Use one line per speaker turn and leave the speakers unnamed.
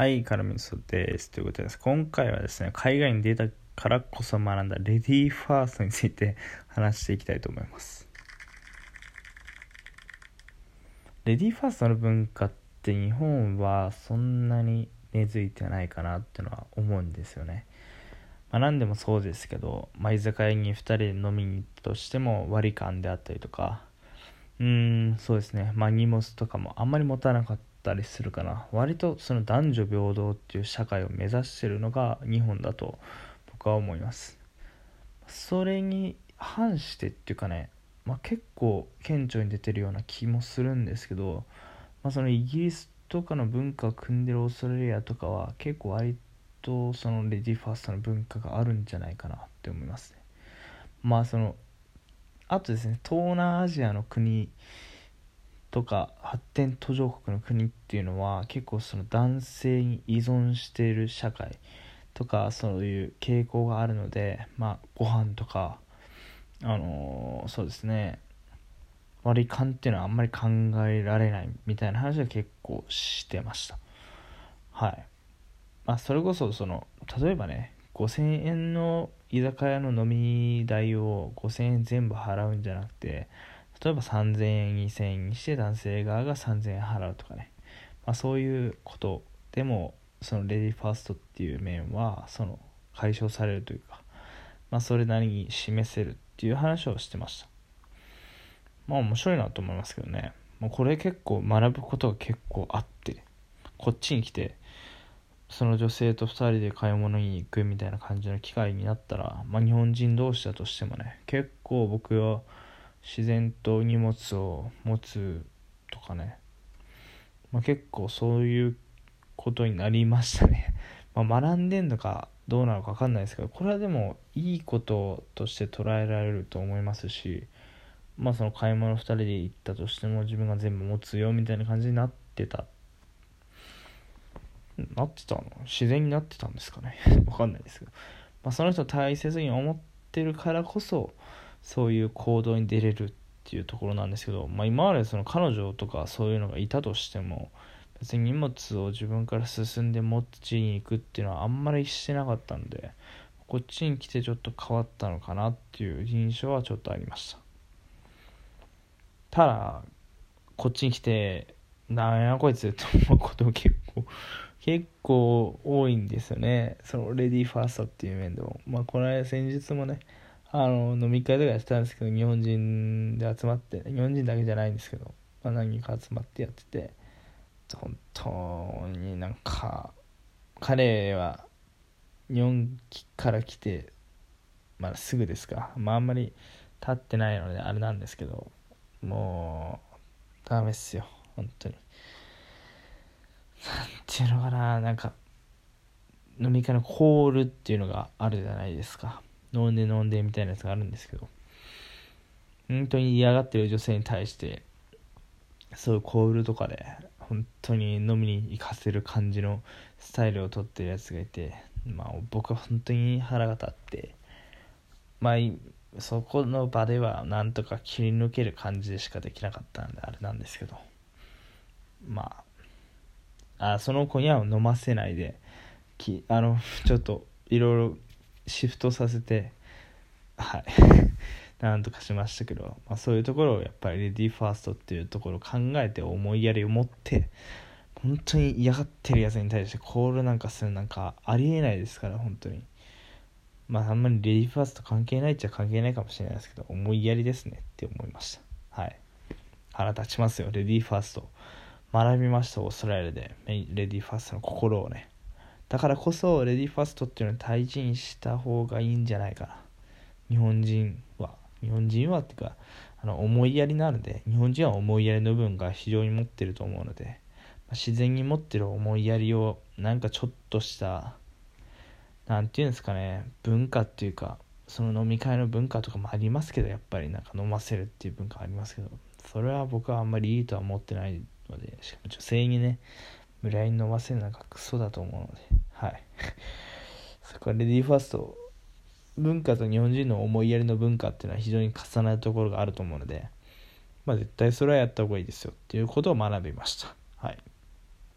はい、カラミソです。ということです。今回はですね、海外に出たからこそ学んだレディーファーストについて話していきたいと思います。レディーファーストの文化って日本はそんなに根付いてないかなってのは思うんですよね。まあ、何でもそうですけど、まあ、居酒屋に2人で飲みに行ったとしても割り勘であったりとか、うーん、そうですね、まあ、荷物とかもあんまり持たなかったりするかな。割とその男女平等っていう社会を目指してるのが日本だと僕は思います。それに反してっていうかね、まあ、結構顕著に出てるような気もするんですけど、まあ、そのイギリスとかの文化を組んでるオーストラリアとかは結構割とそのレディファーストの文化があるんじゃないかなって思いますね。まあそのあとですね東南アジアの国とか発展途上国の国っていうのは結構その男性に依存している社会とかそういう傾向があるのでまあご飯とかあのー、そうですね割り勘っていうのはあんまり考えられないみたいな話は結構してました。はい。まあそれこそその例えばね5000円の居酒屋の飲み代を5000円全部払うんじゃなくて例えば3000円2000円にして男性側が3000円払うとかね、まあ、そういうことでもそのレディーファーストっていう面はその解消されるというか、まあ、それなりに示せるっていう話をしてました。まあ面白いなと思いますけどね。もうこれ結構学ぶことが結構あってこっちに来てその女性と2人で買い物に行くみたいな感じの機会になったら、まあ、日本人同士だとしてもね結構僕は自然と荷物を持つとかね、まあ、結構そういうことになりましたね、ま、学んでんのかどうなのか分かんないですけどこれはでもいいこととして捉えられると思いますしまあその買い物2人で行ったとしても自分が全部持つよみたいな感じになってたなってたの？自然になってたんですかね？わかんないですけど、まあ、その人大切に思ってるからこそそういう行動に出れるっていうところなんですけど、まあ、今までその彼女とかそういうのがいたとしても別に荷物を自分から進んで持ちに行くっていうのはあんまりしてなかったんでこっちに来てちょっと変わったのかなっていう印象はちょっとありました。ただこっちに来てなんやこいつって思うことも結構結構多いんですよね。そのレディーファーストっていう面でも。まあ、この間先日もね、あの、飲み会とかやってたんですけど、日本人で集まって、日本人だけじゃないんですけど、まあ、何人か集まってやってて、本当になんか、彼は日本から来て、まあ、すぐですか。まあ、あんまり経ってないので、あれなんですけど、もう、ダメっすよ、本当に。なんていうのかななんか飲み会のコールっていうのがあるじゃないですか。飲んで飲んでみたいなやつがあるんですけど。本当に嫌がってる女性に対してそういうコールとかで本当に飲みに行かせる感じのスタイルをとってるやつがいてまあ僕は本当に腹が立ってまあそこの場ではなんとか切り抜ける感じでしかできなかったんであれなんですけど。まああその子には飲ませないできあのちょっといろいろシフトさせてはい。なんとかしましたけど、まあ、そういうところをやっぱりレディーファーストっていうところを考えて思いやりを持って本当に嫌がってるやつに対してコールなんかするなんかありえないですから本当に。まああんまりレディーファースト関係ないっちゃ関係ないかもしれないですけど思いやりですねって思いました。はい。腹立ちますよレディーファースト。学びましたオーストラリアで。レディーファーストの心をね。だからこそレディーファーストっていうのを大事にした方がいいんじゃないかな。日本人は。日本人はっていうかあの思いやりなので日本人は思いやりの部分が非常に持ってると思うので自然に持ってる思いやりをなんかちょっとした何て言うんですかね文化っていうかその飲み会の文化とかもありますけどやっぱりなんか飲ませるっていう文化ありますけどそれは僕はあんまりいいとは思ってないので、しかも女性にね、無理やり飲ませるのがクソだと思うので、はい。そこはレディーファースト、文化と日本人の思いやりの文化っていうのは非常に重なるところがあると思うので、まあ絶対それはやった方がいいですよっていうことを学びました。はい。